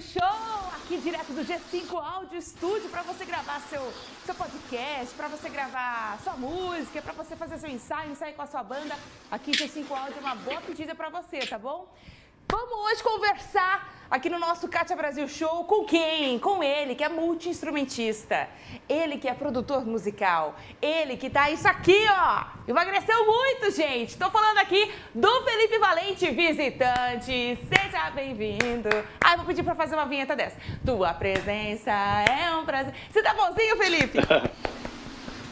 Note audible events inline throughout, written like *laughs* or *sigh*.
Show, aqui direto do G5 Áudio Estúdio, para você gravar seu, seu podcast, para você gravar sua música, para você fazer seu ensaio, ensaio com a sua banda. Aqui G5 Áudio é uma boa pedida para você, tá bom? Vamos hoje conversar aqui no nosso Kátia Brasil Show com quem? Com ele, que é multi-instrumentista. Ele que é produtor musical. Ele que tá isso aqui, ó. Emagreceu muito, gente. Tô falando aqui do Felipe Valente, visitante. Seja bem-vindo. Ai, vou pedir pra fazer uma vinheta dessa. Tua presença é um prazer. Você tá bonzinho, Felipe? *laughs*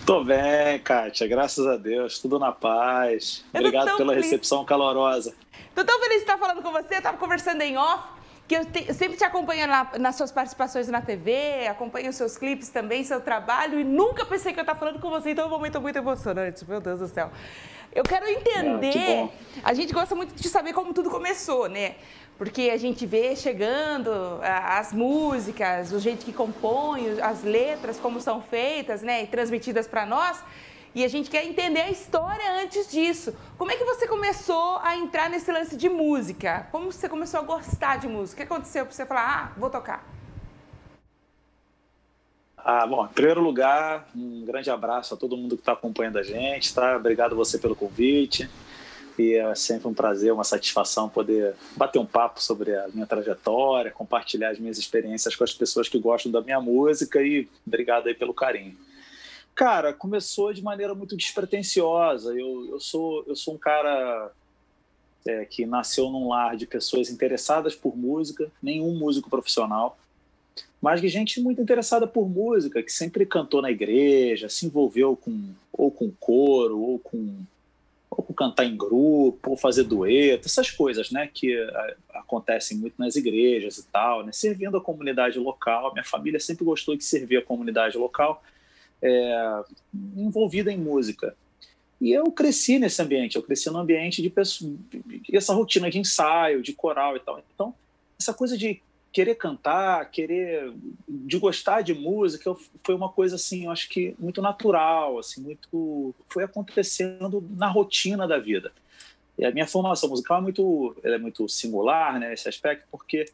Tô bem, Kátia, graças a Deus, tudo na paz. Obrigado pela feliz. recepção calorosa. Tô tão feliz de estar falando com você, eu tava conversando em off, que eu, te, eu sempre te acompanho lá, nas suas participações na TV, acompanho os seus clipes também, seu trabalho, e nunca pensei que eu estar falando com você, então é um momento muito emocionante, meu Deus do céu. Eu quero entender, ah, a gente gosta muito de saber como tudo começou, né? Porque a gente vê chegando as músicas, o jeito que compõe, as letras, como são feitas, né, e transmitidas para nós. E a gente quer entender a história antes disso. Como é que você começou a entrar nesse lance de música? Como você começou a gostar de música? O que aconteceu para você falar, ah, vou tocar? Ah, bom, em primeiro lugar, um grande abraço a todo mundo que está acompanhando a gente, tá? Obrigado você pelo convite. É sempre um prazer, uma satisfação poder bater um papo sobre a minha trajetória, compartilhar as minhas experiências com as pessoas que gostam da minha música e obrigado aí pelo carinho. Cara, começou de maneira muito despretensiosa. Eu, eu, sou, eu sou um cara é, que nasceu num lar de pessoas interessadas por música, nenhum músico profissional, mas de gente muito interessada por música, que sempre cantou na igreja, se envolveu com ou com coro, ou com, ou cantar em grupo, ou fazer dueto, essas coisas, né, que a, acontecem muito nas igrejas e tal, né, servindo a comunidade local. Minha família sempre gostou de servir a comunidade local é, envolvida em música. E eu cresci nesse ambiente, eu cresci num ambiente de pessoa, essa rotina de ensaio, de coral e tal. Então, essa coisa de querer cantar, querer de gostar de música, foi uma coisa assim, eu acho que muito natural, assim, muito foi acontecendo na rotina da vida. E a minha formação musical é muito, é muito singular, né, esse aspecto, porque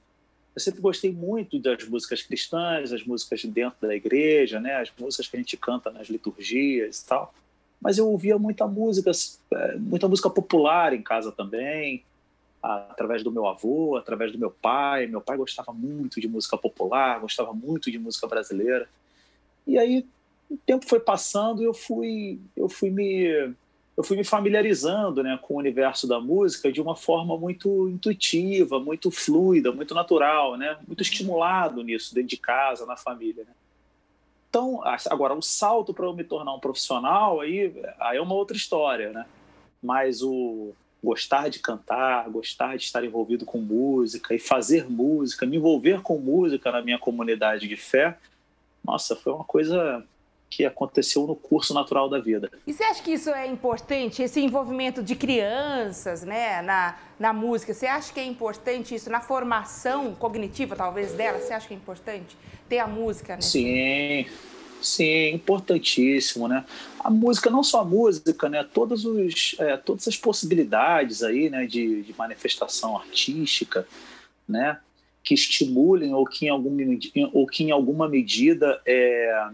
eu sempre gostei muito das músicas cristãs, as músicas dentro da igreja, né? As músicas que a gente canta nas liturgias e tal. Mas eu ouvia muita música, é, muita música popular em casa também, através do meu avô, através do meu pai. Meu pai gostava muito de música popular, gostava muito de música brasileira. E aí o tempo foi passando eu fui, eu fui me eu fui me familiarizando né, com o universo da música de uma forma muito intuitiva, muito fluida, muito natural, né, muito estimulado nisso, dentro de casa, na família. Né. Então, agora, o salto para eu me tornar um profissional aí, aí é uma outra história, né? Mas o gostar de cantar, gostar de estar envolvido com música e fazer música, me envolver com música na minha comunidade de fé, nossa, foi uma coisa que aconteceu no curso natural da vida. E você acha que isso é importante, esse envolvimento de crianças né, na, na música? Você acha que é importante isso na formação cognitiva, talvez, dela? Você acha que é importante ter a música? Nesse... Sim, sim, importantíssimo, né? A música, não só a música, né? Todos os, é, todas as possibilidades aí, né, de, de manifestação artística, né? Que estimulem ou que em alguma, ou que em alguma medida é,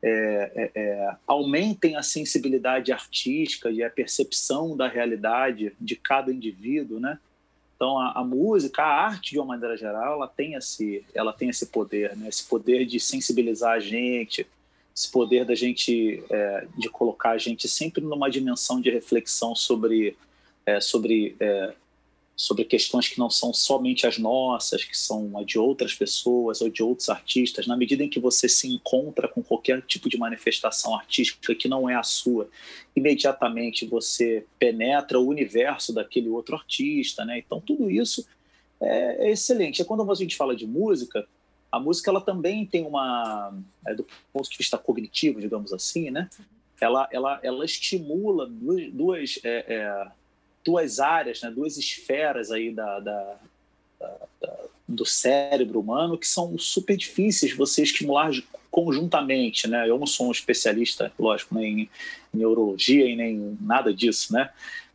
é, é, é, aumentem a sensibilidade artística e a percepção da realidade de cada indivíduo, né? Então a, a, música, a arte de uma maneira geral, ela tem esse, ela tem esse poder, né? Esse poder de sensibilizar a gente, esse poder da gente é, de colocar a gente sempre numa dimensão de reflexão sobre é, sobre é, sobre questões que não são somente as nossas, que são a de outras pessoas ou de outros artistas, na medida em que você se encontra com qualquer tipo de manifestação artística que não é a sua, imediatamente você penetra o universo daquele outro artista, né? Então tudo isso é, é excelente. É quando a gente fala de música, a música ela também tem uma, é, do ponto de vista cognitivo, digamos assim, né? Ela, ela, ela estimula duas, duas é, é duas áreas, né, duas esferas aí da, da, da, do cérebro humano que são super difíceis você estimular conjuntamente, né? Eu não sou um especialista, lógico, nem em neurologia e nem nada disso, né?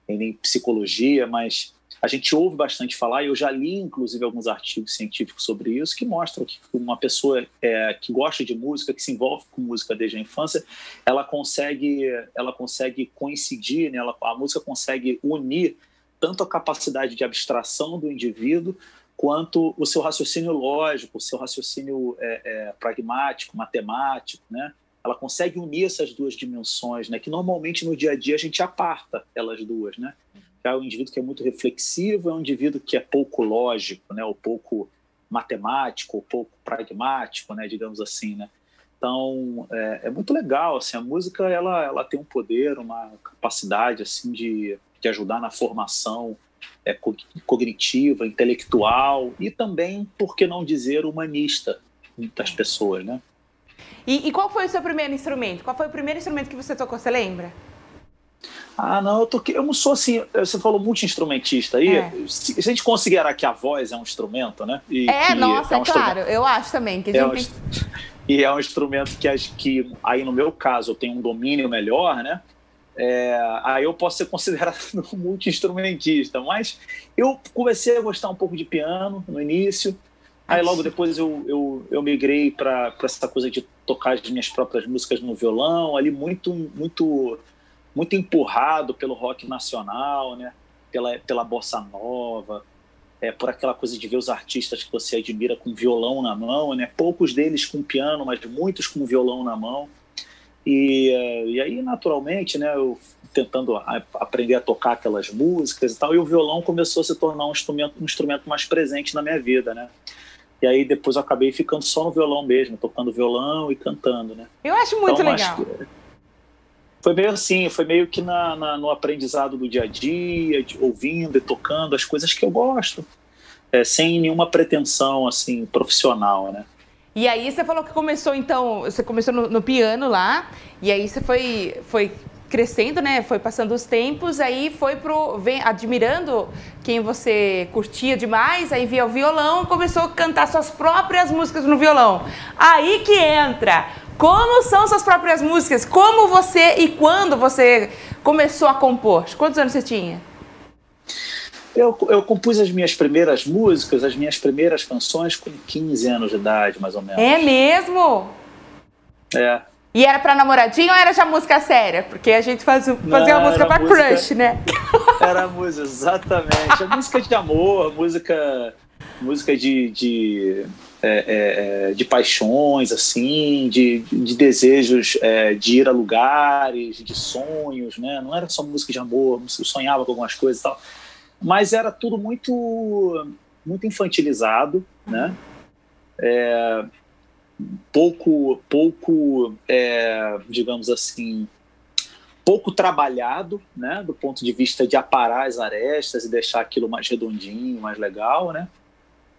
E nem psicologia, mas a gente ouve bastante falar, e eu já li, inclusive, alguns artigos científicos sobre isso, que mostram que uma pessoa é, que gosta de música, que se envolve com música desde a infância, ela consegue, ela consegue coincidir, né? ela, a música consegue unir tanto a capacidade de abstração do indivíduo, quanto o seu raciocínio lógico, o seu raciocínio é, é, pragmático, matemático, né? Ela consegue unir essas duas dimensões, né? Que normalmente no dia a dia a gente aparta elas duas, né? Já o indivíduo que é muito reflexivo é um indivíduo que é pouco lógico, né? Ou pouco matemático, ou pouco pragmático, né? Digamos assim, né? Então é, é muito legal, assim. A música ela ela tem um poder, uma capacidade assim de, de ajudar na formação é, cognitiva, intelectual e também, por que não dizer, humanista das pessoas, né? E, e, qual foi o seu primeiro instrumento? Qual foi o primeiro instrumento que você tocou? Você lembra? Ah, não, eu toquei. Eu não sou assim. Você falou multi-instrumentista aí. É. Se, se, a gente considerar que a voz é um instrumento, né? E, é, nossa, é, um é claro. Eu acho também. Que a é gente é um, tem... *laughs* E é um instrumento que, que, aí no meu caso, eu tenho um domínio melhor, né? É, aí eu posso ser considerado um *laughs* multi-instrumentista, mas eu comecei a gostar um pouco de piano no início, aí logo depois eu, eu, eu migrei para essa coisa de tocar as minhas próprias músicas no violão, ali muito, muito, muito empurrado pelo rock nacional, né? pela, pela bossa nova, é, por aquela coisa de ver os artistas que você admira com violão na mão, né? poucos deles com piano, mas muitos com violão na mão. E, e aí, naturalmente, né, eu tentando aprender a tocar aquelas músicas e tal, e o violão começou a se tornar um instrumento, um instrumento mais presente na minha vida, né? E aí depois eu acabei ficando só no violão mesmo, tocando violão e cantando, né? Eu acho muito então, legal. Foi meio assim, foi meio que na, na, no aprendizado do dia a dia, de, ouvindo e tocando as coisas que eu gosto, é, sem nenhuma pretensão assim profissional, né? E aí você falou que começou, então, você começou no, no, piano lá, e aí você foi, foi crescendo, né? Foi passando os tempos, aí foi pro. Vem, admirando quem você curtia demais, aí via o violão começou a cantar suas próprias músicas no violão. Aí que entra. Como são suas próprias músicas? Como você e quando você começou a compor? Quantos anos você tinha? Eu, eu compus as minhas primeiras músicas, as minhas primeiras canções com 15 anos de idade, mais ou menos. É mesmo? É. E era pra namoradinho ou era já música séria? Porque a gente faz, fazia uma música pra música, crush, né? *laughs* Era música, exatamente. A música de amor, música, música de, de, é, é, é, de paixões, assim, de, de desejos é, de ir a lugares, de sonhos, né? Não era só música de amor, eu sonhava com algumas coisas e tal mas era tudo muito muito infantilizado, né? É, pouco pouco é, digamos assim pouco trabalhado, né? Do ponto de vista de aparar as arestas e deixar aquilo mais redondinho, mais legal, né?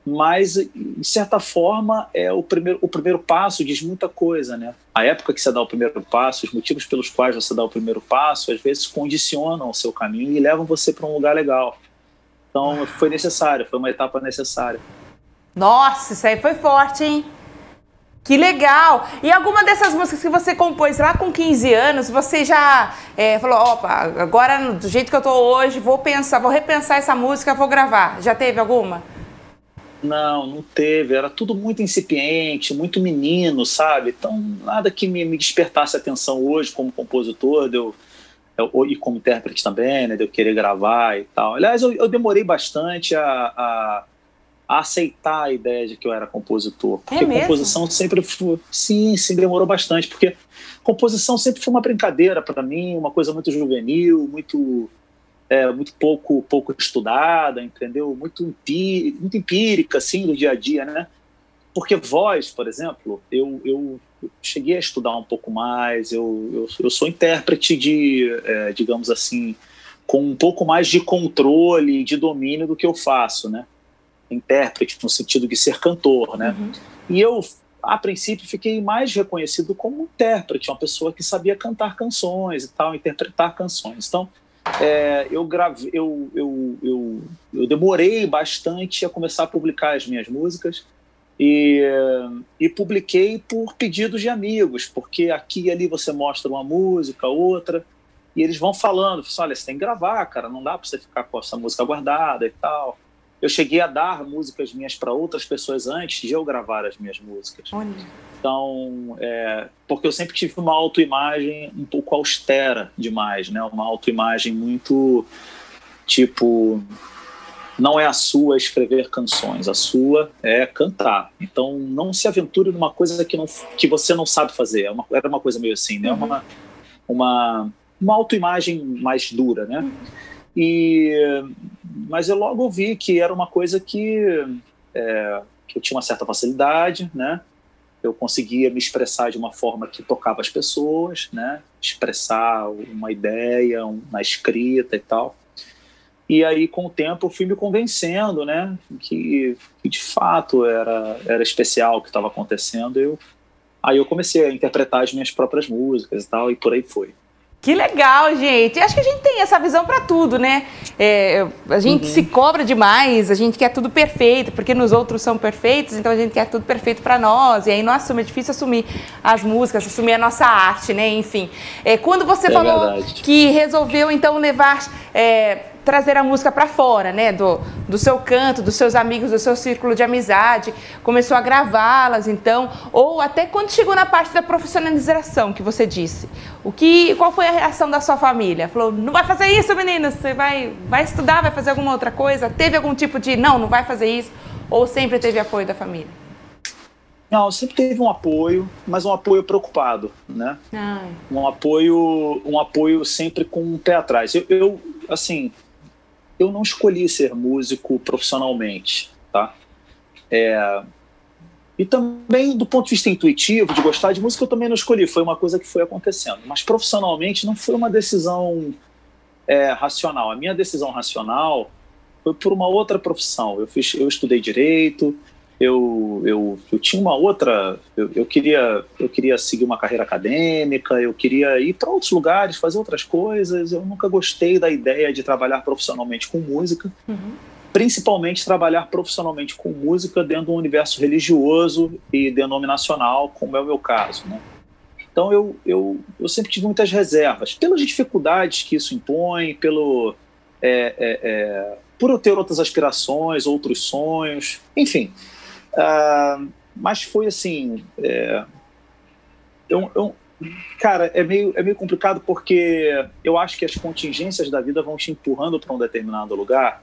Mas de certa forma é o primeiro o primeiro passo diz muita coisa, né? A época que você dá o primeiro passo, os motivos pelos quais você dá o primeiro passo, às vezes condicionam o seu caminho e levam você para um lugar legal. Então foi necessário, foi uma etapa necessária. Nossa, isso aí foi forte, hein? Que legal! E alguma dessas músicas que você compôs lá com 15 anos, você já é, falou, opa, agora do jeito que eu tô hoje, vou pensar, vou repensar essa música, vou gravar. Já teve alguma? Não, não teve. Era tudo muito incipiente, muito menino, sabe? Então, nada que me, me despertasse atenção hoje como compositor, deu. Eu e como intérprete também, né, de eu querer gravar e tal. Aliás, eu, eu demorei bastante a, a, a, aceitar a ideia de que eu era compositor, porque é composição sempre foi, sim, sim, demorou bastante, porque composição sempre foi uma brincadeira para mim, uma coisa muito juvenil, muito é, muito pouco pouco estudada, entendeu? Muito, empí muito empírica, assim, do dia a dia, né? Porque voz, por exemplo, eu, eu cheguei a estudar um pouco mais, eu, eu, eu sou intérprete de, é, digamos assim, com um pouco mais de controle, de domínio do que eu faço, né? Intérprete no sentido de ser cantor, né? Uhum. E eu, a princípio, fiquei mais reconhecido como intérprete, uma pessoa que sabia cantar canções e tal, interpretar canções. Então, é, eu, grave, eu, eu, eu, eu demorei bastante a começar a publicar as minhas músicas, e, e, publiquei por pedidos de amigos, porque aqui e ali você mostra uma música, outra, e eles vão falando, assim, olha, você tem que gravar, cara, não dá para você ficar com essa música guardada e tal. Eu cheguei a dar músicas minhas para outras pessoas antes de eu gravar as minhas músicas. Olha. Então, é, porque eu sempre tive uma autoimagem um pouco austera demais, né? Uma autoimagem muito tipo não é a sua escrever canções, a sua é cantar. Então, não se aventure numa coisa que, não, que você não sabe fazer. É uma, era uma coisa meio assim, né? Uhum. Uma, uma, uma autoimagem mais dura, né? E, mas eu logo vi que era uma coisa que, é, que eu tinha uma certa facilidade, né? Eu conseguia me expressar de uma forma que tocava as pessoas, né? Expressar uma ideia, uma escrita e tal. E aí, com o tempo, eu fui me convencendo, né, que, que de fato era, era especial o que estava acontecendo. Eu, aí eu comecei a interpretar as minhas próprias músicas e tal, e por aí foi. Que legal, gente. Acho que a gente tem essa visão para tudo, né? É, a gente uhum. se cobra demais, a gente quer tudo perfeito, porque nos outros são perfeitos, então a gente quer tudo perfeito para nós. E aí não assume, é difícil assumir as músicas, assumir a nossa arte, né? Enfim. É, quando você é falou verdade. que resolveu então levar. Trazer a música para fora, né? Do, do seu canto, dos seus amigos, do seu círculo de amizade, começou a gravá-las, então, ou até quando chegou na parte da profissionalização que você disse. O que, qual foi a reação da sua família? Falou, não vai fazer isso, menina, você vai, vai estudar, vai fazer alguma outra coisa? Teve algum tipo de, não, não vai fazer isso? Ou sempre teve apoio da família? Não, sempre teve um apoio, mas um apoio preocupado, né? Ai. Um apoio, um apoio sempre com um pé atrás. Eu, eu assim, eu não escolhi ser músico profissionalmente, tá? É, e também do ponto de vista intuitivo, de gostar de música, eu também não escolhi. Foi uma coisa que foi acontecendo. Mas profissionalmente não foi uma decisão é, racional. A minha decisão racional foi por uma outra profissão. Eu, fiz, eu estudei direito, eu, eu, eu tinha uma outra. Eu, eu, queria, eu queria seguir uma carreira acadêmica, eu queria ir para outros lugares, fazer outras coisas. Eu nunca gostei da ideia de trabalhar profissionalmente com música, uhum. principalmente trabalhar profissionalmente com música dentro de um universo religioso e denominacional, como é o meu caso. Né? Então eu, eu, eu sempre tive muitas reservas, pelas dificuldades que isso impõe, pelo. É, é, é, por eu ter outras aspirações, outros sonhos, enfim. Uh, mas foi assim. É, eu, eu, cara, é meio, é meio complicado porque eu acho que as contingências da vida vão te empurrando para um determinado lugar.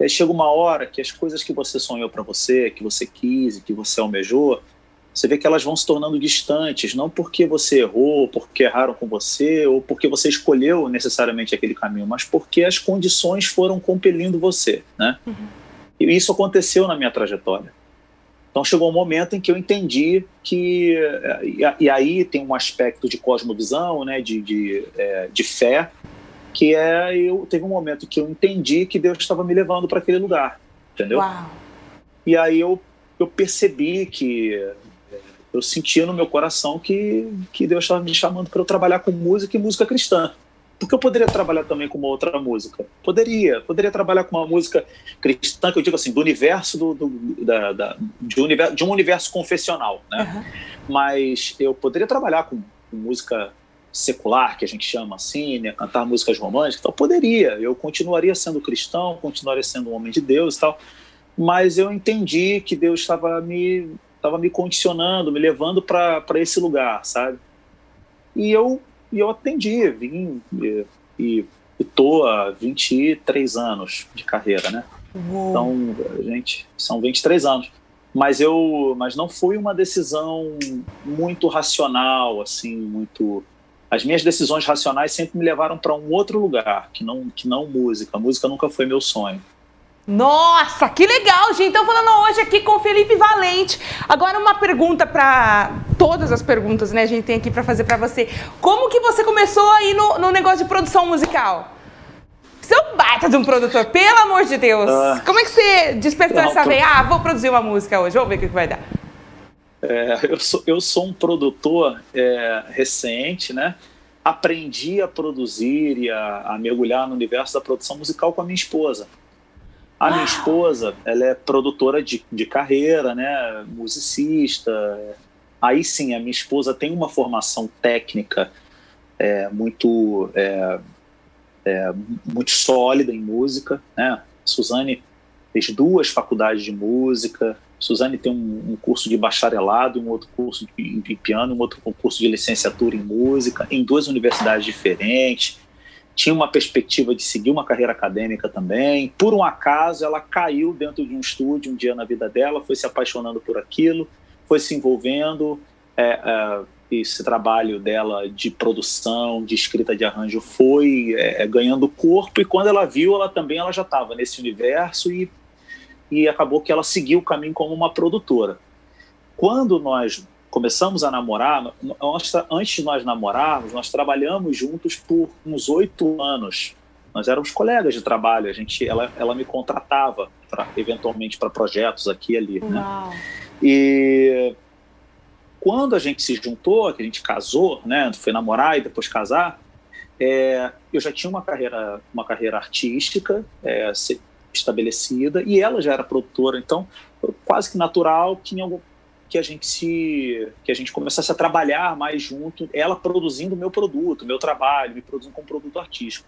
Aí chega uma hora que as coisas que você sonhou para você, que você quis e que você almejou, você vê que elas vão se tornando distantes, não porque você errou, porque erraram com você, ou porque você escolheu necessariamente aquele caminho, mas porque as condições foram compelindo você, né? Uhum. E isso aconteceu na minha trajetória. Então chegou um momento em que eu entendi que e, aí tem um aspecto de cosmovisão, né, de, de, é, de fé, que é eu teve um momento que eu entendi que Deus estava me levando para aquele lugar, entendeu? Uau. E aí eu eu percebi que eu sentia no meu coração que que Deus estava me chamando para eu trabalhar com música e música cristã. Porque eu poderia trabalhar também com uma outra música. Poderia. Poderia trabalhar com uma música cristã, que eu digo assim, do universo do, do da, da, de, um universo, de um universo confessional. Né? Uhum. Mas eu poderia trabalhar com, com, música secular, que a gente chama assim, né? cantar músicas românticas. Então, poderia. Eu continuaria sendo cristão, continuaria sendo um homem de Deus e tal. Mas eu entendi que Deus estava me, estava me condicionando, me levando para esse lugar, sabe? E eu e eu atendi, vim e, e, tô há 23 anos de carreira, né? Uou. Então, gente, são 23 anos. Mas eu, mas não foi uma decisão muito racional, assim, muito as minhas decisões racionais sempre me levaram para um outro lugar, que não que não música. A música nunca foi meu sonho. Nossa, que legal, gente. Então falando hoje aqui com o Felipe Valente. Agora uma pergunta para todas as perguntas, né? A gente tem aqui para fazer para você. Como que você começou aí no, no negócio de produção musical? Você é um baita de um produtor, pelo amor de Deus. Ah, Como é que você despertou essa veia? Ah, vou produzir uma música hoje, vamos ver o que, que vai dar. É, eu, sou, eu sou um produtor é, recente, né? Aprendi a produzir e a, a mergulhar no universo da produção musical com a minha esposa. A minha esposa, ela é produtora de, de carreira, né, musicista. Aí sim, a minha esposa tem uma formação técnica é, muito é, é, muito sólida em música, né? Suzane fez duas faculdades de música. Suzane tem um, um curso de bacharelado, um outro curso de, de piano, um outro curso de licenciatura em música, em duas universidades diferentes. Tinha uma perspectiva de seguir uma carreira acadêmica também. Por um acaso, ela caiu dentro de um estúdio um dia na vida dela, foi se apaixonando por aquilo, foi se envolvendo. É, é, esse trabalho dela de produção, de escrita de arranjo foi é, ganhando corpo e quando ela viu, ela também ela já estava nesse universo e, e acabou que ela seguiu o caminho como uma produtora. Quando nós começamos a namorar, nós, antes de nós namorarmos, nós trabalhamos juntos por uns oito anos. Nós éramos colegas de trabalho, a gente, ela, ela me contratava pra, eventualmente para projetos aqui e ali. Né? E quando a gente se juntou, que a gente casou, né, foi namorar e depois casar, é, eu já tinha uma carreira, uma carreira artística é, estabelecida e ela já era produtora, então quase que natural que, que a gente se que a gente começasse a trabalhar mais junto, ela produzindo o meu produto, meu trabalho, me produzindo como produto artístico.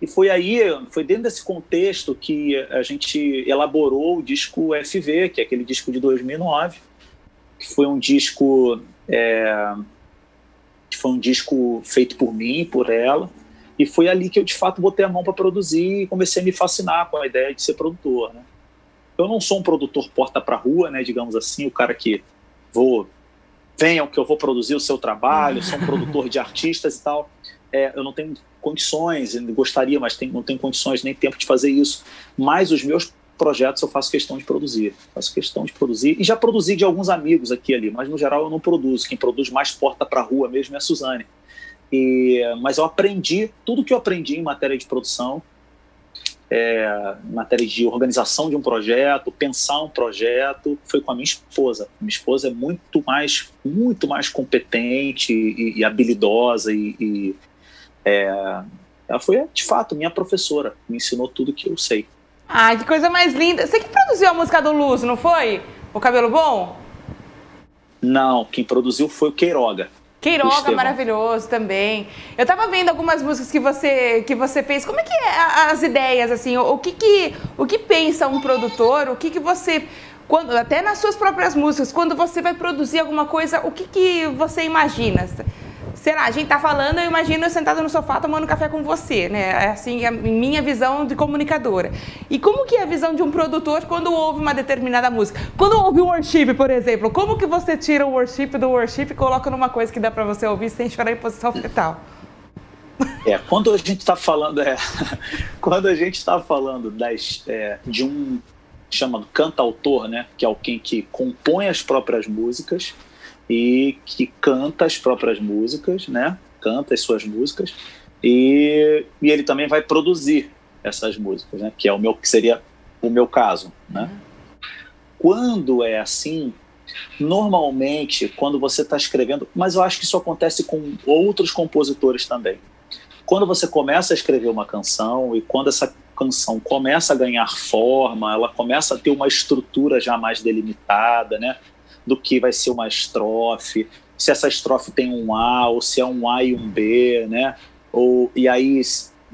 E foi aí, foi dentro desse contexto que a gente elaborou o disco FV, que é aquele disco de 2009, que foi um disco é, que foi um disco feito por mim, por ela, e foi ali que eu de fato botei a mão para produzir e comecei a me fascinar com a ideia de ser produtor. Né? Eu não sou um produtor porta para rua, né, digamos assim, o cara que vou venham que eu vou produzir o seu trabalho, sou um *laughs* produtor de artistas e tal. É, eu não tenho condições, gostaria, mas tem, não tenho condições nem tempo de fazer isso. Mas os meus projetos eu faço questão de produzir. Faço questão de produzir. E já produzi de alguns amigos aqui ali, mas no geral eu não produzo. Quem produz mais porta para rua mesmo é a Suzane. E, mas eu aprendi, tudo que eu aprendi em matéria de produção, é, em matéria de organização de um projeto, pensar um projeto, foi com a minha esposa. Minha esposa é muito mais, muito mais competente e, e habilidosa e, e é, ela foi, de fato, minha professora. Me ensinou tudo que eu sei. Ai, que coisa mais linda. Você que produziu a música do Luz, não foi? O Cabelo Bom? Não, quem produziu foi o Queiroga. Queiroga, maravilhoso também. Eu tava vendo algumas músicas que você, que você fez. Como é que é as ideias, assim? O, o que que, o que pensa um produtor? O que que você... Quando, até nas suas próprias músicas, quando você vai produzir alguma coisa, o que que você imagina? Sei lá, a gente tá falando, eu imagino eu sentada no sofá tomando café com você, né? É assim, a minha visão de comunicadora. E como que é a visão de um produtor quando ouve uma determinada música? Quando ouve o worship, por exemplo, como que você tira o worship do worship e coloca numa coisa que dá para você ouvir sem chorar em posição fetal? É, quando a gente está falando, é, *laughs* quando a gente está falando das, é, de um chamado cantautor, né, que é alguém que compõe as próprias músicas, e que canta as próprias músicas, né? Canta as suas músicas e, e ele também vai produzir essas músicas, né? Que é o meu que seria o meu caso, né? Quando é assim, normalmente quando você está escrevendo, mas eu acho que isso acontece com outros compositores também. Quando você começa a escrever uma canção e quando essa canção começa a ganhar forma, ela começa a ter uma estrutura já mais delimitada, né? Do que vai ser uma estrofe, se essa estrofe tem um A, ou se é um A e um B, né? Ou, e aí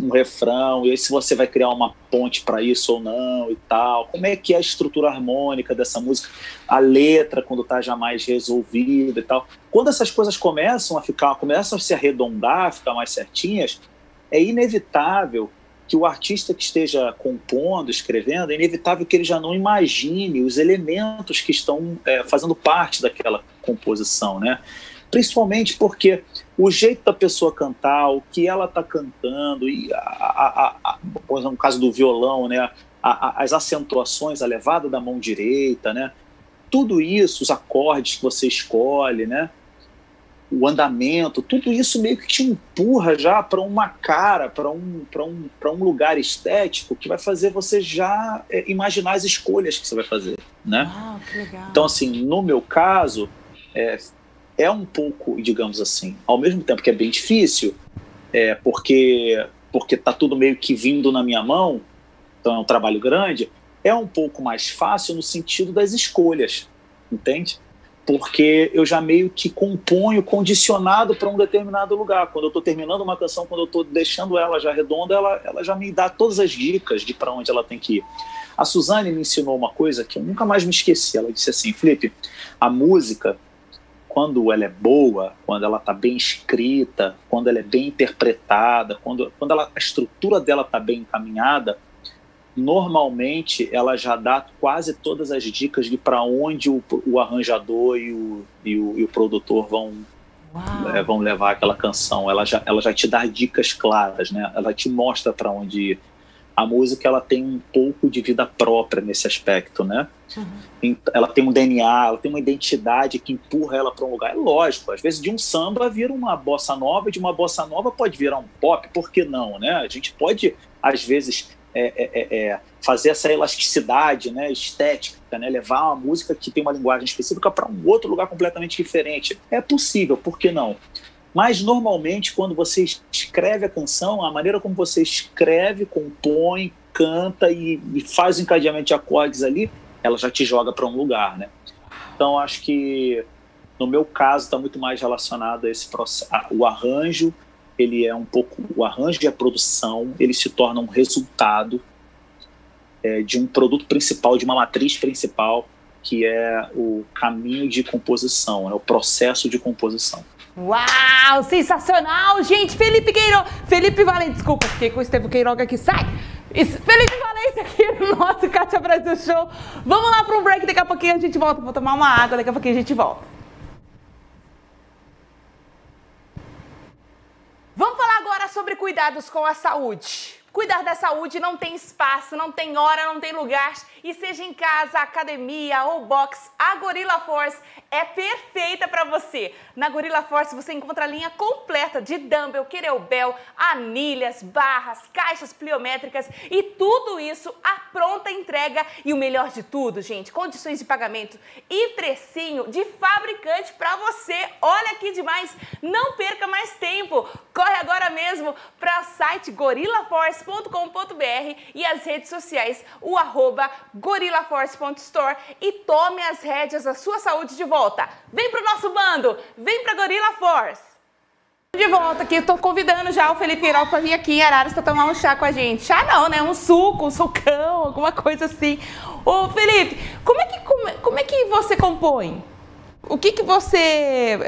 um refrão, e aí se você vai criar uma ponte para isso ou não e tal. Como é que é a estrutura harmônica dessa música? A letra, quando está já mais resolvida e tal. Quando essas coisas começam a ficar, começam a se arredondar, ficar mais certinhas, é inevitável que o artista que esteja compondo, escrevendo, é inevitável que ele já não imagine os elementos que estão é, fazendo parte daquela composição, né? Principalmente porque o jeito da pessoa cantar, o que ela está cantando, e a, a, a, no caso do violão, né? as acentuações, a levada da mão direita, né? Tudo isso, os acordes que você escolhe, né? O andamento, tudo isso meio que te empurra já para uma cara, para um, um, um lugar estético que vai fazer você já é, imaginar as escolhas que você vai fazer, né? Ah, que legal. Então, assim, no meu caso, é, é um pouco, digamos assim, ao mesmo tempo que é bem difícil, é, porque porque tá tudo meio que vindo na minha mão, então é um trabalho grande, é um pouco mais fácil no sentido das escolhas, entende? Porque eu já meio que componho condicionado para um determinado lugar. Quando eu estou terminando uma canção, quando eu estou deixando ela já redonda, ela, ela já me dá todas as dicas de para onde ela tem que ir. A Suzane me ensinou uma coisa que eu nunca mais me esqueci. Ela disse assim, Felipe, a música, quando ela é boa, quando ela está bem escrita, quando ela é bem interpretada, quando, quando ela, a estrutura dela está bem encaminhada, normalmente ela já dá quase todas as dicas de para onde o, o arranjador e o, e o, e o produtor vão, é, vão levar aquela canção. Ela já, ela já te dá dicas claras, né? Ela te mostra para onde ir. A música ela tem um pouco de vida própria nesse aspecto, né? Uhum. Ela tem um DNA, ela tem uma identidade que empurra ela para um lugar. É lógico, às vezes de um samba vira uma bossa nova, de uma bossa nova pode virar um pop, por que não, né? A gente pode às vezes é, é, é, é, fazer essa elasticidade né, estética, né, levar uma música que tem uma linguagem específica para um outro lugar completamente diferente. É possível, por que não? Mas normalmente, quando você escreve a canção, a maneira como você escreve, compõe, canta e, e faz o encadeamento de acordes ali, ela já te joga para um lugar, né? Então acho que no meu caso está muito mais relacionado a esse processo, o arranjo ele é um pouco o arranjo e a produção, ele se torna um resultado é, de um produto principal, de uma matriz principal, que é o caminho de composição, é o processo de composição. Uau, sensacional, gente! Felipe Queiroga, Felipe Valente, desculpa, fiquei com o Estevam Queiroga aqui, sai! Felipe Valente aqui no nosso Cátia Brasil Show. Vamos lá para um break, daqui a pouquinho a gente volta. Vou tomar uma água, daqui a pouquinho a gente volta. Vamos falar agora sobre cuidados com a saúde. Cuidar da saúde não tem espaço, não tem hora, não tem lugar. E seja em casa, academia ou box, a Gorilla Force é perfeita para você. Na Gorilla Force você encontra a linha completa de dumbbell, kettlebell, anilhas, barras, caixas pliométricas e tudo isso à pronta entrega. E o melhor de tudo, gente, condições de pagamento e precinho de fabricante para você. Olha que demais! Não perca mais tempo. Corre agora mesmo para o site gorillaforce.com.br e as redes sociais, o arroba gorillaforce.store e tome as rédeas da sua saúde de volta. Vem pro nosso bando, vem pra Gorilla Force. De volta aqui, eu tô convidando já o Felipe Queiroz para vir aqui em Araras para tomar um chá com a gente. Chá não, né? Um suco, um sucão, alguma coisa assim. Ô Felipe, como é que, como, como é que você compõe? O que, que você.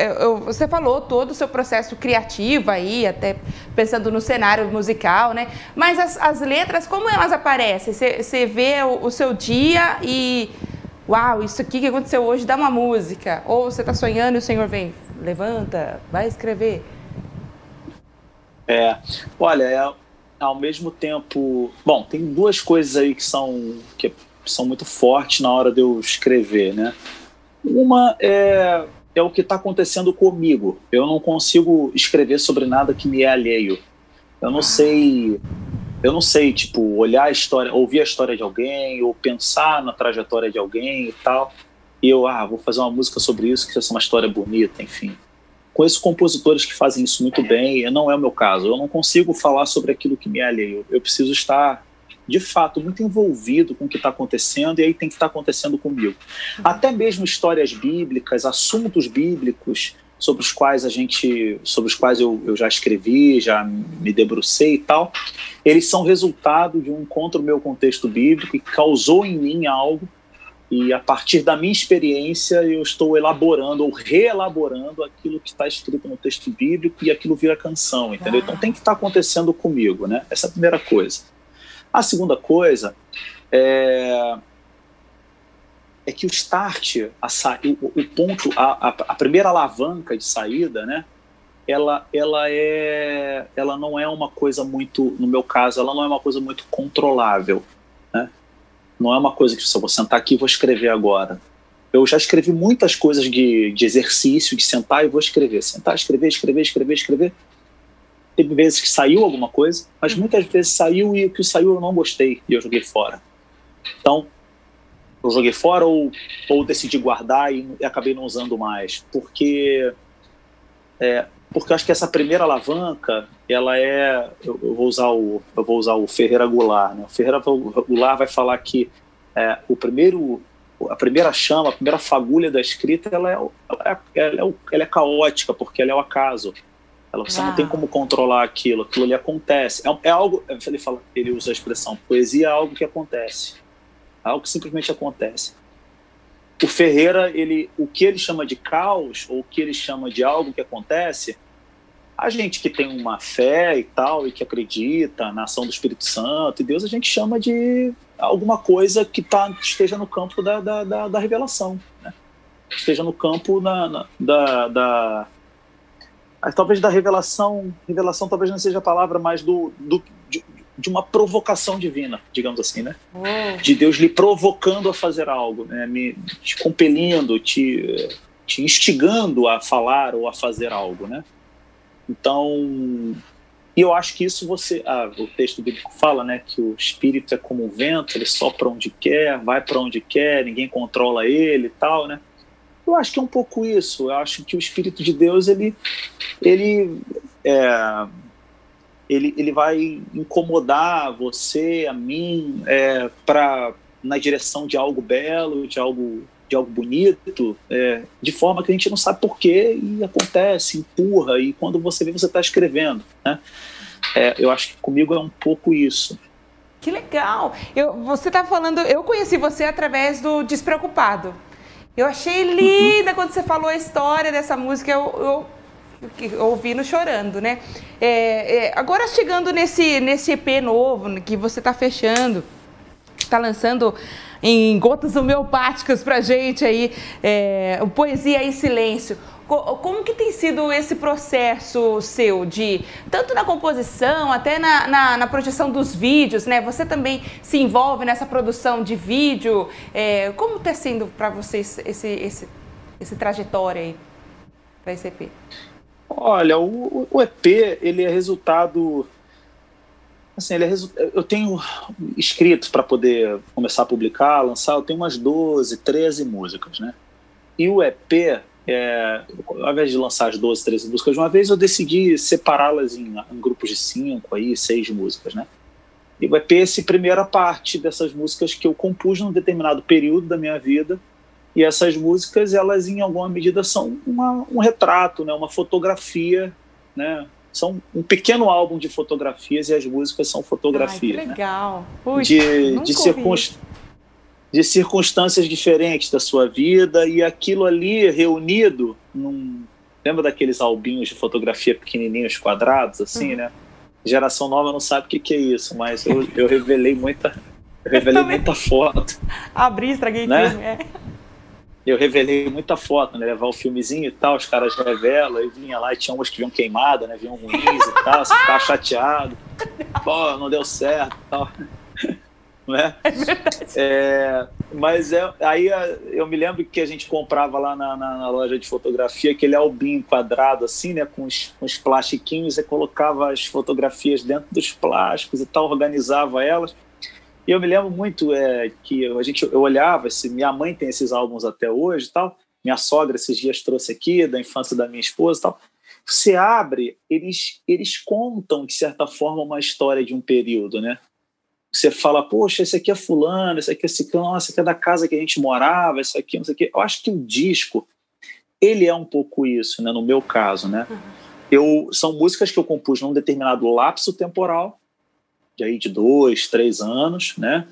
Você falou todo o seu processo criativo aí, até pensando no cenário musical, né? Mas as, as letras, como elas aparecem? Você vê o, o, seu dia e. Uau, isso aqui que aconteceu hoje dá uma música. Ou você está sonhando e o Senhor vem, levanta, vai escrever. É, olha, é, ao mesmo tempo. Bom, tem duas coisas aí que são, que são muito fortes na hora de eu escrever, né? Uma é, é o que está acontecendo comigo. Eu não consigo escrever sobre nada que me é alheio. Eu não sei, eu não sei, tipo, olhar a história, ouvir a história de alguém, ou pensar na trajetória de alguém e tal. E eu, ah, vou fazer uma música sobre isso, que é uma história bonita, enfim. Conheço compositores que fazem isso muito bem, não é o meu caso. Eu não consigo falar sobre aquilo que me é alheio. Eu preciso estar de fato, muito envolvido com o que está acontecendo, e aí tem que estar tá acontecendo comigo. Uhum. Até mesmo histórias bíblicas, assuntos bíblicos sobre os quais a gente, sobre os quais eu, eu já escrevi, já me debrucei e tal, eles são resultado de um encontro meu contexto bíblico e causou em mim algo e a partir da minha experiência eu estou elaborando ou reelaborando aquilo que está escrito no texto bíblico e aquilo vira canção, entendeu? Então tem que estar tá acontecendo comigo, né? Essa é a primeira coisa. A segunda coisa é, é que o start, a, o, o ponto, a, a, primeira alavanca de saída, né? Ela, ela, é, ela não é uma coisa muito, no meu caso, ela não é uma coisa muito controlável, né? Não é uma coisa que eu vou sentar aqui e vou escrever agora. Eu já escrevi muitas coisas de, de exercício, de sentar e vou escrever. Sentar, escrever, escrever, escrever, escrever. Teve vezes que saiu alguma coisa, mas uhum. muitas vezes saiu e o que saiu eu não gostei e eu joguei fora. Então, eu joguei fora ou, ou decidi guardar e, e acabei não usando mais. Porque, é, porque eu acho que essa primeira alavanca, ela é. Eu, eu, vou, usar o, eu vou usar o Ferreira Goulart. Né? O Ferreira Goulart vai falar que é, o primeiro a primeira chama, a primeira fagulha da escrita, ela é, ela é, ela é, ela é caótica, porque ela é o acaso. Ela, você ah. não tem como controlar aquilo, aquilo ali acontece. É, é, algo, ele, fala, ele usa a expressão, poesia é algo que acontece. Algo que simplesmente acontece. O Ferreira, ele, o que ele chama de caos, ou o que ele chama de algo que acontece, a gente que tem uma fé e tal, e que acredita na ação do Espírito Santo e Deus, a gente chama de alguma coisa que tá, esteja no campo da, da, da, da revelação, né? esteja no campo na, na, da, da talvez da revelação, revelação talvez não seja a palavra, mas do, do de, uma provocação divina, digamos assim, né? Oh. De Deus lhe provocando a fazer algo, né? Me, te compelindo, te, te instigando a falar ou a fazer algo, né? Então, e eu acho que isso você, ah, o texto bíblico fala, né, que o espírito é como um vento, ele sopra onde quer, vai para onde quer, ninguém controla ele e tal, né? Eu acho que é um pouco isso. Eu acho que o espírito de Deus ele ele é, ele, ele vai incomodar você, a mim, é, para na direção de algo belo, de algo de algo bonito, é, de forma que a gente não sabe porquê e acontece, empurra, e quando você vê, você está escrevendo. Né? É, eu acho que comigo é um pouco isso. Que legal! Eu, você está falando, eu conheci você através do Despreocupado. Eu achei linda uhum. quando você falou a história dessa música, eu, eu ouvindo chorando, né? É, é, agora chegando nesse, nesse EP novo que você está fechando, está lançando em gotas homeopáticas para gente aí, é, Poesia em Silêncio. Como que tem sido esse processo seu de tanto na composição até na, na, na projeção dos vídeos, né? Você também se envolve nessa produção de vídeo. É, como está sendo para vocês esse, esse, esse trajetória aí para esse EP? Olha, o, o EP ele é resultado Assim, ele é eu tenho escrito para poder começar a publicar, lançar, eu tenho umas 12, 13 músicas, né? E o EP, é, ao invés de lançar as 12, 13 músicas de uma vez, eu decidi separá-las em, em, grupos de 5, aí, 6 músicas, né? E o EP é essa primeira parte dessas músicas que eu compus num determinado período da minha vida, e essas músicas, elas em alguma medida são uma, um retrato, né? uma fotografia né? são um pequeno álbum de fotografias e as músicas são fotografias. Ai, que né? legal. Né? Puxa, de, de, circunst... de, circunstâncias diferentes da sua vida e aquilo ali reunido num. Lembra daqueles albinhos de fotografia pequenininhos, quadrados, assim, uhum. né? Geração nova não sabe o que, que é isso, mas eu, eu revelei muita. Eu revelei eu muita foto. *laughs* Abri, estraguei né? filme, é eu revelei muita foto, né? Levar o filmezinho e tal, os caras revelam, e vinha lá e tinha umas que vinham queimadas, né? Vinham ruins e tal, você ficava chateado. Pô, não deu certo e tal. *laughs* né? É é, mas é, aí eu me lembro que a gente comprava lá na, na, na, loja de fotografia aquele albinho quadrado assim, né, com os, com os plastiquinhos, e colocava as fotografias dentro dos plásticos e tal, organizava elas. E eu me lembro muito é, que a gente, eu olhava, se minha mãe tem esses álbuns até hoje tal, minha sogra esses dias trouxe aqui, da infância da minha esposa tal. Você abre, eles, eles contam, de certa forma, uma história de um período, né? Você fala, poxa, esse aqui é fulano, esse aqui é ciclano, esse aqui é da casa que a gente morava, esse aqui, não sei o quê. Eu acho que o disco, ele é um pouco isso, né? No meu caso, né? Uhum. Eu, são músicas que eu compus num determinado lapso temporal, de aí de dois, três anos, né?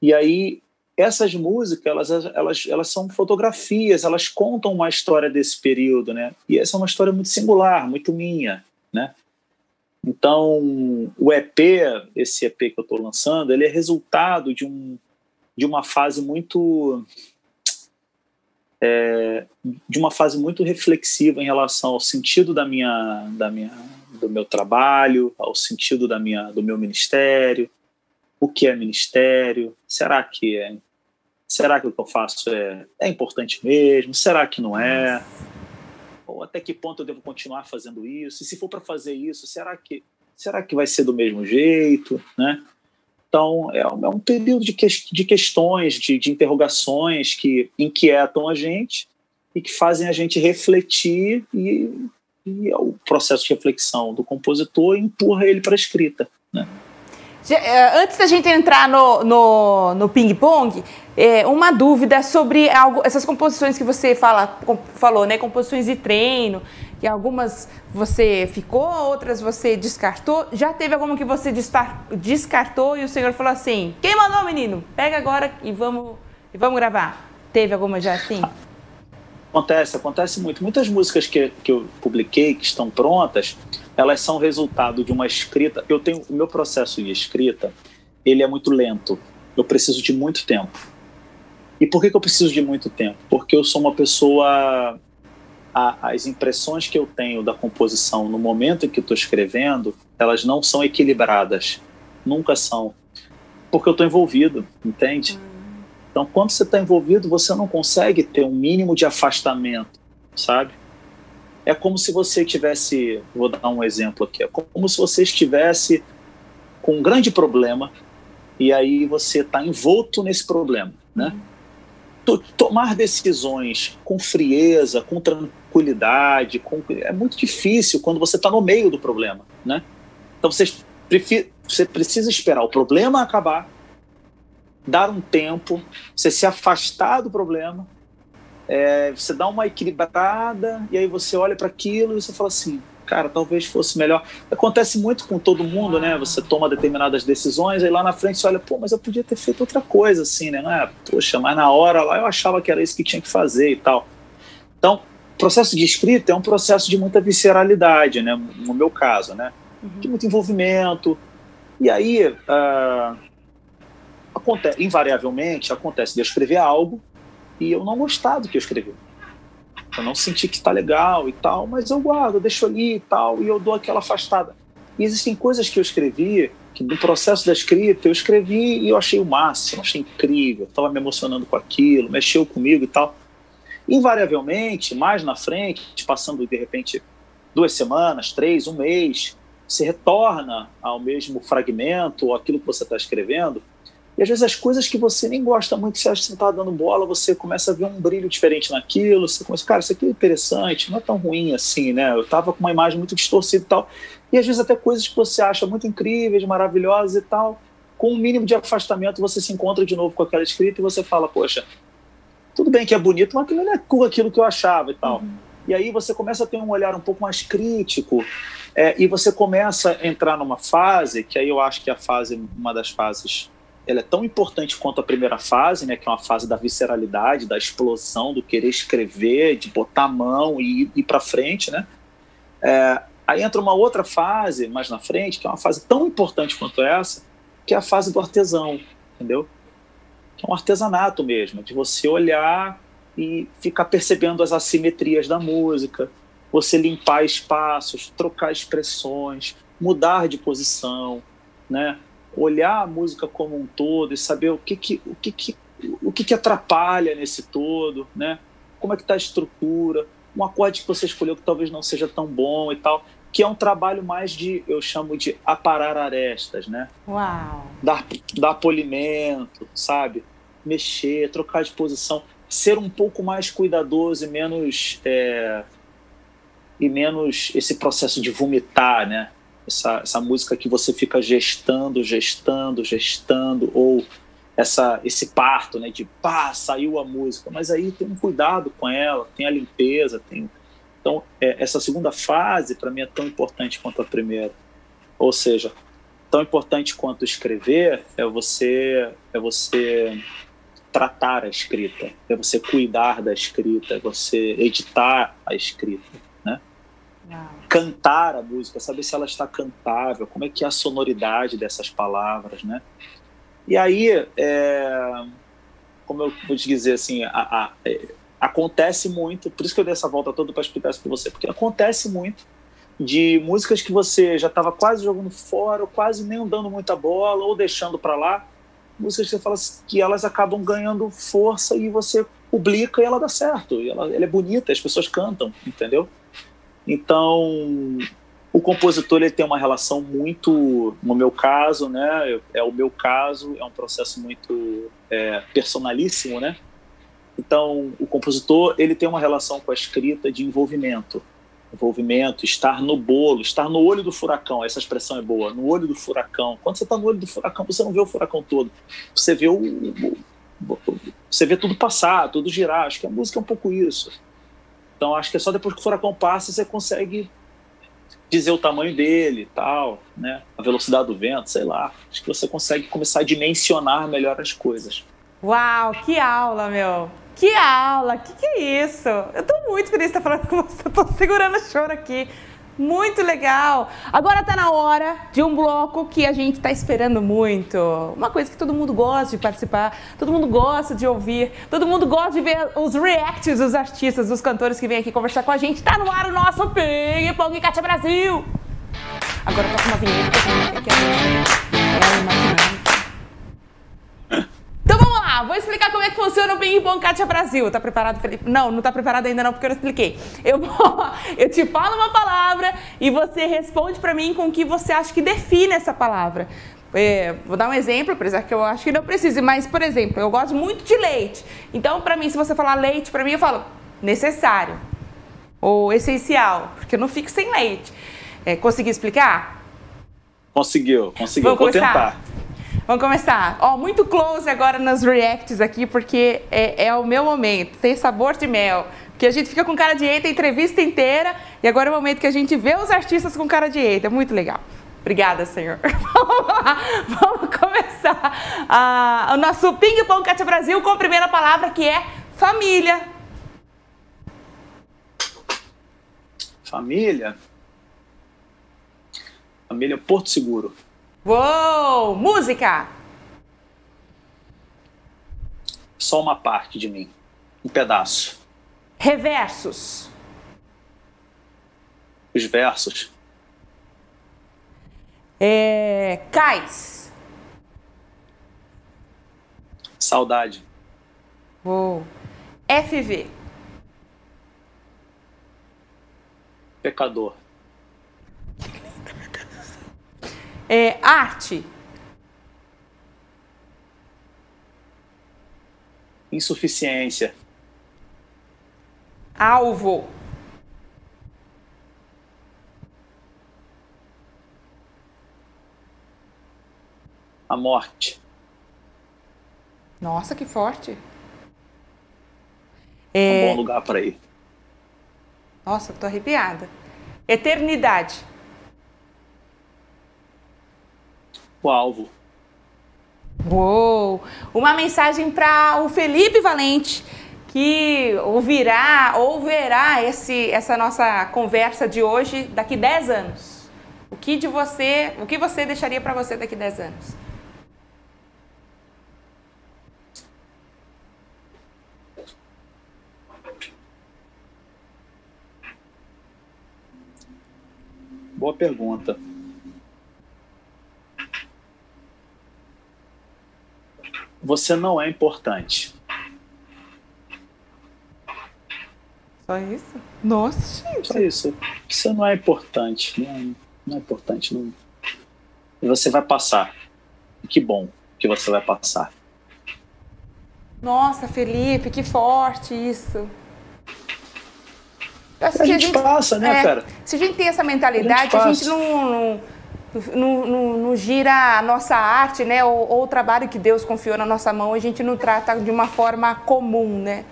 E aí essas músicas elas, elas, elas são fotografias, elas contam uma história desse período, né? E essa é uma história muito singular, muito minha, né? Então o EP, esse EP que eu estou lançando, ele é resultado de um de uma fase muito é, de uma fase muito reflexiva em relação ao sentido da minha da minha do meu trabalho, ao sentido da minha, do meu ministério, o que é ministério, será que é, será que o que eu faço é, é importante mesmo, será que não é, ou até que ponto eu devo continuar fazendo isso, e se for para fazer isso, será que, será que vai ser do mesmo jeito, né? Então, é, um, é um período de, que, de questões, de, de interrogações que inquietam a gente e que fazem a gente refletir e e é o processo de reflexão do compositor empurra ele para a escrita. Né? Eh, antes da gente entrar no, no, no ping-pong, é, uma dúvida sobre algo, essas composições que você fala, falou, né? Composições de treino, que algumas você ficou, outras você descartou. Já teve alguma que você descartou e o senhor falou assim: quem mandou, menino? Pega agora e vamos, e vamos gravar. Teve alguma já assim? Acontece, acontece muito. Muitas músicas que, que eu publiquei, que estão prontas, elas são resultado de uma escrita. Eu tenho o meu processo de escrita, ele é muito lento. Eu preciso de muito tempo. E por que, que eu preciso de muito tempo? Porque eu sou uma pessoa. A, as impressões que eu tenho da composição no momento em que estou escrevendo, elas não são equilibradas. Nunca são. Porque eu estou envolvido, entende? Então, quando você está envolvido, você não consegue ter um mínimo de afastamento, sabe? é como se você tivesse, vou dar um exemplo aqui, é como se você estivesse com um grande problema e aí você está envolto nesse problema, né? Tomar decisões com frieza, com tranquilidade, com... é muito difícil quando você está no meio do problema, né? Então você, você precisa esperar o problema acabar, dar um tempo, você se afastar do problema é, você dá uma equilibrada e aí você olha para aquilo e você fala assim, cara, talvez fosse melhor. Acontece muito com todo mundo, né? Você toma determinadas decisões, aí lá na frente você olha, pô, mas eu podia ter feito outra coisa, assim, né? Ah, poxa, mas na hora lá eu achava que era isso que tinha que fazer e tal. Então, processo de escrita é um processo de muita visceralidade, né? No meu caso, né? De muito envolvimento. E aí, uh, acontece, invariavelmente, acontece de eu escrever algo e eu não gostar do que eu escrevi. Eu não senti que está legal e tal, mas eu guardo, eu deixo ali e tal, e eu dou aquela afastada. E existem coisas que eu escrevi, que no processo da escrita eu escrevi e eu achei o máximo, achei incrível, estava me emocionando com aquilo, mexeu comigo e tal. Invariavelmente, mais na frente, passando de repente duas semanas, três, um mês, você retorna ao mesmo fragmento ou aquilo que você está escrevendo e às vezes as coisas que você nem gosta muito, você acha que você está dando bola, você começa a ver um brilho diferente naquilo, você começa, cara, isso aqui é interessante, não é tão ruim assim, né? Eu estava com uma imagem muito distorcida e tal. E às vezes até coisas que você acha muito incríveis, maravilhosas e tal, com um mínimo de afastamento você se encontra de novo com aquela escrita e você fala, poxa, tudo bem que é bonito, mas aquilo não é aquilo que eu achava e tal. Uhum. E aí você começa a ter um olhar um pouco mais crítico é, e você começa a entrar numa fase, que aí eu acho que é a fase, uma das fases ela é tão importante quanto a primeira fase, né, que é uma fase da visceralidade, da explosão, do querer escrever, de botar a mão e ir, para frente, né? É, aí entra uma outra fase mais na frente, que é uma fase tão importante quanto essa, que é a fase do artesão, entendeu? Que é um artesanato mesmo, de você olhar e ficar percebendo as assimetrias da música, você limpar espaços, trocar expressões, mudar de posição, né? Olhar a música como um todo e saber o que que, o que, que, o que, que atrapalha nesse todo, né? Como é que está a estrutura, um acorde que você escolheu que talvez não seja tão bom e tal, que é um trabalho mais de, eu chamo de aparar arestas, né? Uau! Dar, dar polimento, sabe? Mexer, trocar de posição, ser um pouco mais cuidadoso e menos é, e menos esse processo de vomitar, né? Essa, essa música que você fica gestando, gestando, gestando, ou essa, esse parto, né, de pá, saiu a música, mas aí tem um cuidado com ela, tem a limpeza, tem... Então, é, essa segunda fase, para mim, é tão importante quanto a primeira. Ou seja, tão importante quanto escrever é você, é você tratar a escrita, é você cuidar da escrita, é você editar a escrita cantar a música, saber se ela está cantável, como é que é a sonoridade dessas palavras, né? E aí, é, como eu vou te dizer assim, a, a, é, acontece muito, por isso que eu dei essa volta toda para explicar isso para você, porque acontece muito de músicas que você já estava quase jogando fora, ou quase nem dando muita bola, ou deixando para lá, músicas que você fala que elas acabam ganhando força e você publica e ela dá certo, e ela, ela é bonita, as pessoas cantam, entendeu? Então, o compositor ele tem uma relação muito, no meu caso, né? É o meu caso, é um processo muito é, personalíssimo, né? Então, o compositor ele tem uma relação com a escrita de envolvimento. envolvimento, estar no bolo, estar no olho do furacão. Essa expressão é boa, no olho do furacão. Quando você está no olho do furacão, você não vê o furacão todo, você vê o, você vê tudo passar, tudo girar. Acho que a música é um pouco isso. Então acho que é só depois que o furacão passa você consegue dizer o tamanho dele, tal, né? A velocidade do vento, sei lá. Acho que você consegue começar a dimensionar melhor as coisas. Uau, que aula, meu! Que aula! Que que é isso? Eu tô muito feliz de estar falando com você. tô segurando o choro aqui. Muito legal! Agora tá na hora de um bloco que a gente tá esperando muito. Uma coisa que todo mundo gosta de participar, todo mundo gosta de ouvir, todo mundo gosta de ver os reacts dos artistas, dos cantores que vêm aqui conversar com a gente. Tá no ar o nosso Ping Pong Kátia Brasil! Agora com uma vinheta que é imaginando. Lá, vou explicar como é que funciona o Ping Pong Kátia Brasil. Tá preparado, Felipe? Não, não tá preparado ainda não, porque eu não expliquei. Eu, vou, eu te falo uma palavra e você responde para mim com o que você acha que define essa palavra. É, vou dar um exemplo, apesar que eu acho que não precise, mas, por exemplo, eu gosto muito de leite. Então, para mim, se você falar leite, para mim, eu falo necessário ou essencial, porque eu não fico sem leite. É, consegui explicar? Conseguiu, conseguiu. Vou tentar. Vamos começar. Ó, muito close agora nos reacts aqui, porque é, é o meu momento. Tem sabor de mel. Porque a gente fica com cara de eita a entrevista inteira e agora é o momento que a gente vê os artistas com cara de eita. Muito legal. Obrigada, senhor. *laughs* vamos lá, vamos começar ah, o nosso Ping Pong Cátia Brasil com a primeira palavra que é família. Família? Família Porto Seguro. Uou! Música! Só uma parte de mim. Um pedaço. Reversos. Os versos. É... Cais. Saudade. Uou. FV. Pecador. É, arte. Insuficiência. Alvo. A morte. Nossa, que forte. É... Um bom lugar para ir. Nossa, tô arrepiada. Eternidade. O alvo. Uou! Uma mensagem para o Felipe Valente, que ouvirá ou verá esse, essa nossa conversa de hoje daqui 10 anos. O que de você, o que você deixaria para você daqui 10 anos? Boa pergunta. Você não é importante. Só isso? Nossa, gente. Só isso. Você não é importante. Não, não é importante. Não. E você vai passar. Que bom que você vai passar. Nossa, Felipe, que forte isso. A gente, a gente, passa, né, é, cara? Se a gente tem essa mentalidade, a gente, a gente não, não não, não, não, gira a nossa arte, né? Ou, ou, o trabalho que Deus confiou na nossa mão, a gente não trata de uma forma comum, né?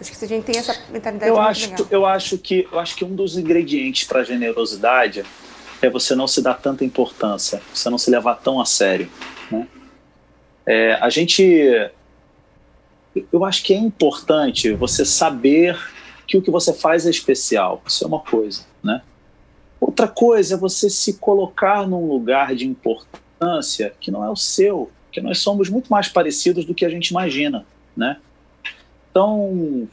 Acho que se a gente tem essa mentalidade. Eu acho, legal. eu acho que eu acho que um dos ingredientes para a generosidade é você não se dar tanta importância, você não se levar tão a sério, né? É, a gente, eu acho que é importante você saber que o que você faz é especial. Isso é uma coisa, né? Outra coisa é você se colocar num lugar de importância que não é o seu, que nós somos muito mais parecidos do que a gente imagina, né? Então,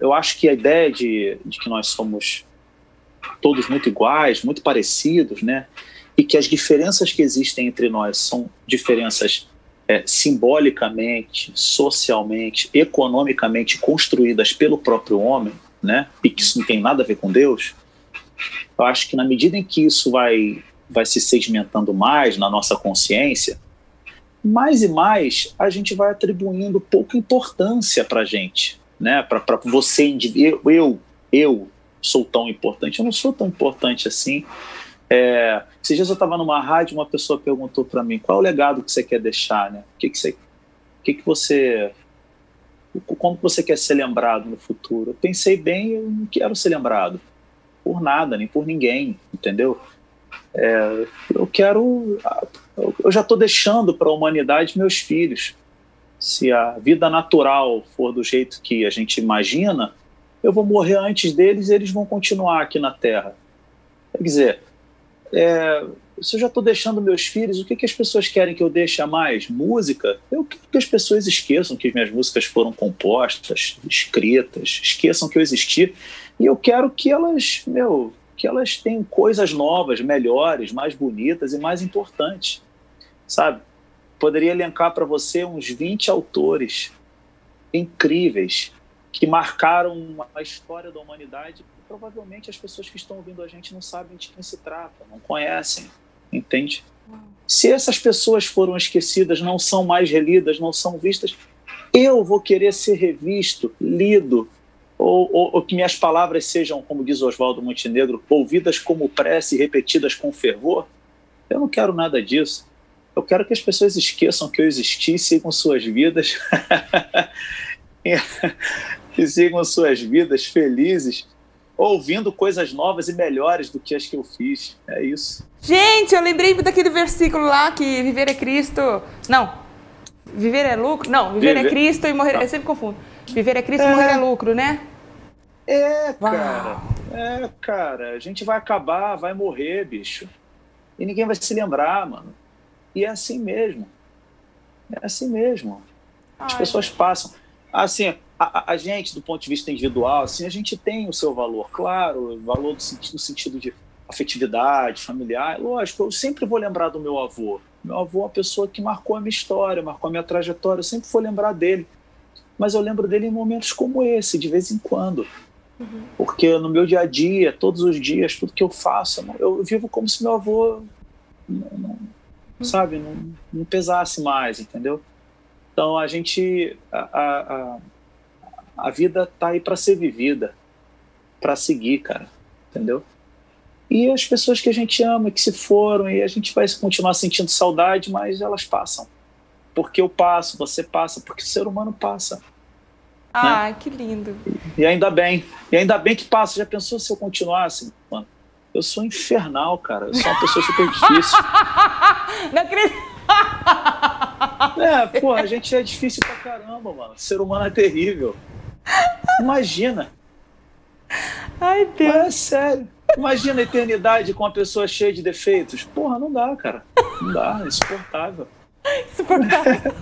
eu acho que a ideia de, de que nós somos todos muito iguais, muito parecidos, né? E que as diferenças que existem entre nós são diferenças é, simbolicamente, socialmente, economicamente construídas pelo próprio homem, né? E que isso não tem nada a ver com Deus eu acho que na medida em que isso vai, vai se sedimentando mais na nossa consciência, mais e mais a gente vai atribuindo pouca importância para a gente, né? Para você, eu, eu, sou tão importante. Eu não sou tão importante assim. É, esses dias eu estava numa rádio, uma pessoa perguntou para mim qual é o legado que você quer deixar, né? O que, que você, que, que você, como você quer ser lembrado no futuro? Eu pensei bem, eu não quero ser lembrado por nada, nem por ninguém, entendeu? É, eu quero, eu já estou deixando para a humanidade meus filhos. Se a vida natural for do jeito que a gente imagina, eu vou morrer antes deles e eles vão continuar aqui na Terra. Quer dizer, é, se eu já estou deixando meus filhos, o que, que as pessoas querem que eu deixe a mais? Música? Eu quero que as pessoas esqueçam que minhas músicas foram compostas, escritas, esqueçam que eu existi. E eu quero que elas, meu, que elas tenham coisas novas, melhores, mais bonitas e mais importantes. Sabe? Poderia elencar para você uns 20 autores incríveis que marcaram a história da humanidade. Provavelmente as pessoas que estão ouvindo a gente não sabem de quem se trata, não conhecem, entende? Se essas pessoas foram esquecidas, não são mais relidas, não são vistas, eu vou querer ser revisto, lido, ou, ou, ou que minhas palavras sejam, como diz Oswaldo Montenegro, ouvidas como prece e repetidas com fervor. Eu não quero nada disso. Eu quero que as pessoas esqueçam que eu existi, sigam suas vidas *laughs* que sigam suas vidas felizes, ouvindo coisas novas e melhores do que as que eu fiz. É isso. Gente, eu lembrei daquele versículo lá que viver é Cristo. Não. Viver é lucro? Não, viver, é viver... é Cristo e morrer. Não. Eu sempre confundo. Viver é Cristo é... e morrer é lucro, né? É, cara. É, cara. A gente vai acabar, vai morrer, bicho. E ninguém vai se lembrar, mano. E é assim mesmo. É assim mesmo. As Ai, pessoas passam. Assim, a, a, gente, do ponto de vista individual, assim, a gente tem o seu valor, claro, valor do sentido, no sentido de afetividade, familiar. Lógico, eu sempre vou lembrar do meu avô. Meu avô é uma pessoa que marcou a minha história, marcou a minha trajetória, eu sempre vou lembrar dele. Mas eu lembro dele em momentos como esse, de vez em quando. Uhum. Porque no meu dia a dia, todos os dias, tudo que eu faço, eu vivo como se meu avô, não, não, uhum. sabe, não, não pesasse mais, entendeu? Então a gente, a, a, a vida tá aí para ser vivida, para seguir, cara, entendeu? E as pessoas que a gente ama, que se foram, e a gente vai continuar sentindo saudade, mas elas passam. Porque eu passo, você passa, porque o ser humano passa. Ah, né? que lindo. E, e, ainda bem. E ainda bem que passa. Já pensou se eu continuasse? Mano, eu sou infernal, cara. Eu sou uma pessoa super difícil. *laughs* Não acredito. É, pô, a gente é difícil pra caramba, mano. O ser humano é terrível. Imagina. Ai, Deus. Mas é sério. Imagina a eternidade com uma pessoa cheia de defeitos. Porra, não dá, cara. Não dá, é insuportável. *laughs* Insuportável.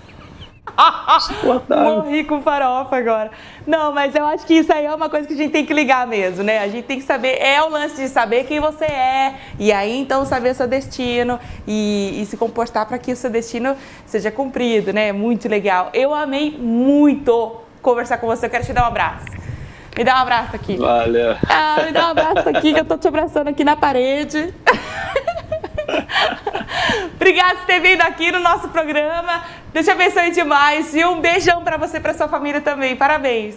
Morri com farofa agora. Não, mas eu acho que isso aí é uma coisa que a gente tem que ligar mesmo, né? A gente tem que saber, é o lance de saber quem você é, e aí então saber seu destino e, e se comportar para que o seu destino seja cumprido, né? Muito legal. Eu amei muito conversar com você, eu quero te dar um abraço. Me dá um abraço aqui. Valeu. Ah, me dá um abraço aqui que eu tô te abraçando aqui na parede. *laughs* *laughs* Obrigada por ter vindo aqui no nosso programa. Deus te abençoe demais. E um beijão para você e para sua família também. Parabéns.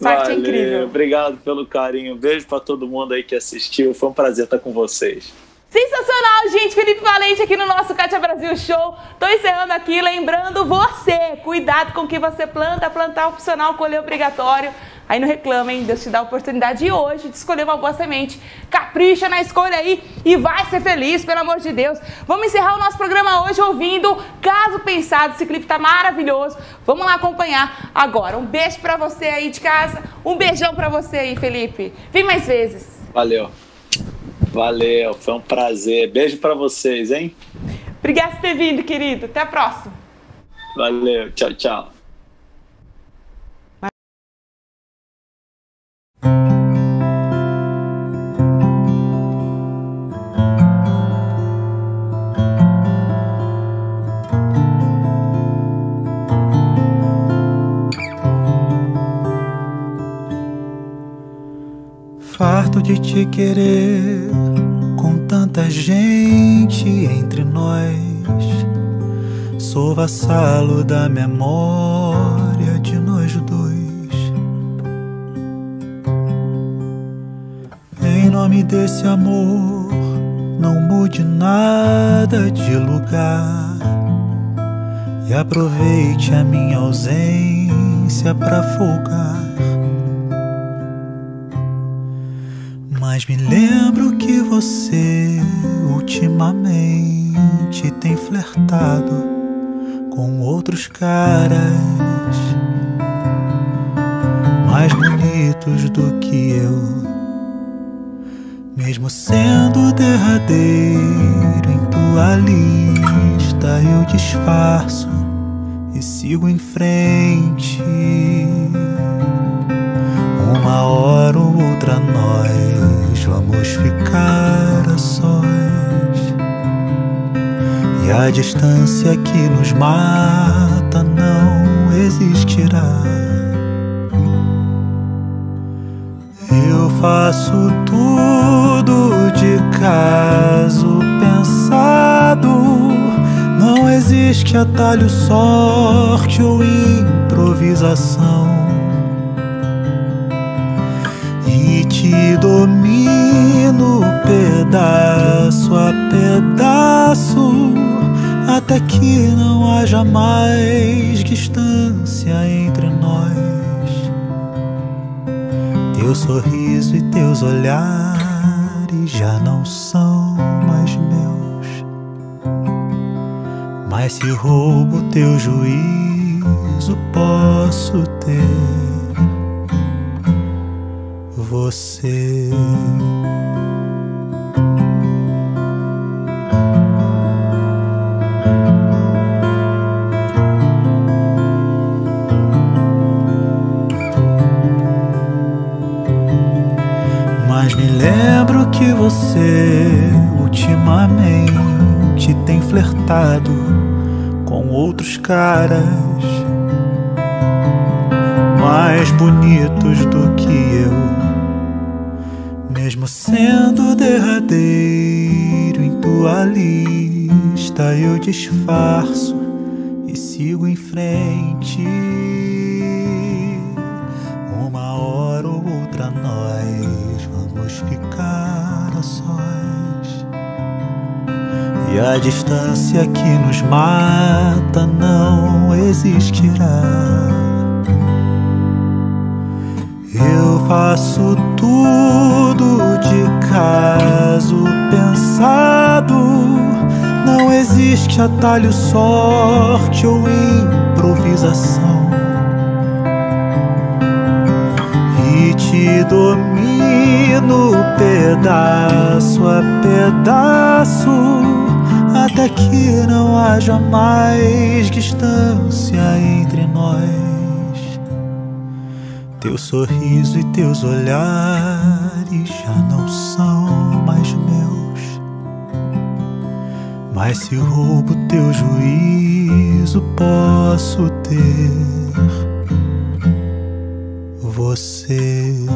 Sorte Valeu. incrível. Obrigado pelo carinho. beijo para todo mundo aí que assistiu. Foi um prazer estar com vocês. Sensacional, gente! Felipe Valente aqui no nosso Cátia Brasil Show. Tô encerrando aqui, lembrando você, cuidado com o que você planta, plantar opcional, colher obrigatório. Aí não reclama, hein? Deus te dá a oportunidade hoje de escolher uma boa semente. Capricha na escolha aí e vai ser feliz, pelo amor de Deus. Vamos encerrar o nosso programa hoje ouvindo Caso Pensado. Esse clipe tá maravilhoso. Vamos lá acompanhar agora. Um beijo para você aí de casa. Um beijão para você aí, Felipe. Vem mais vezes. Valeu. Valeu, foi um prazer. Beijo para vocês, hein? Obrigada por ter vindo, querido. Até a próxima. Valeu, tchau, tchau. De te querer com tanta gente entre nós. Sou vassalo da memória de nós dois. nome desse amor não mude nada de lugar e aproveite a minha ausência para folgar. Me lembro que você ultimamente tem flertado com outros caras mais bonitos do que eu. Mesmo sendo derradeiro em tua lista, eu disfarço e sigo em frente. Uma hora ou outra nós vamos ficar a sós. E a distância que nos mata não existirá. Eu faço tudo de caso pensado. Não existe atalho, sorte ou improvisação. Pedaço, até que não haja mais distância entre nós. Teu sorriso e teus olhares já não são mais meus. Mas se roubo teu juízo, posso ter você. Que você ultimamente tem flertado com outros caras mais bonitos do que eu. Mesmo sendo derradeiro em tua lista, eu disfarço e sigo em frente. A distância que nos mata não existirá. Eu faço tudo de caso pensado. Não existe atalho, sorte ou improvisação. E te domino pedaço a pedaço, que não haja mais distância entre nós. Teu sorriso e teus olhares já não são mais meus. Mas se roubo teu juízo, posso ter você.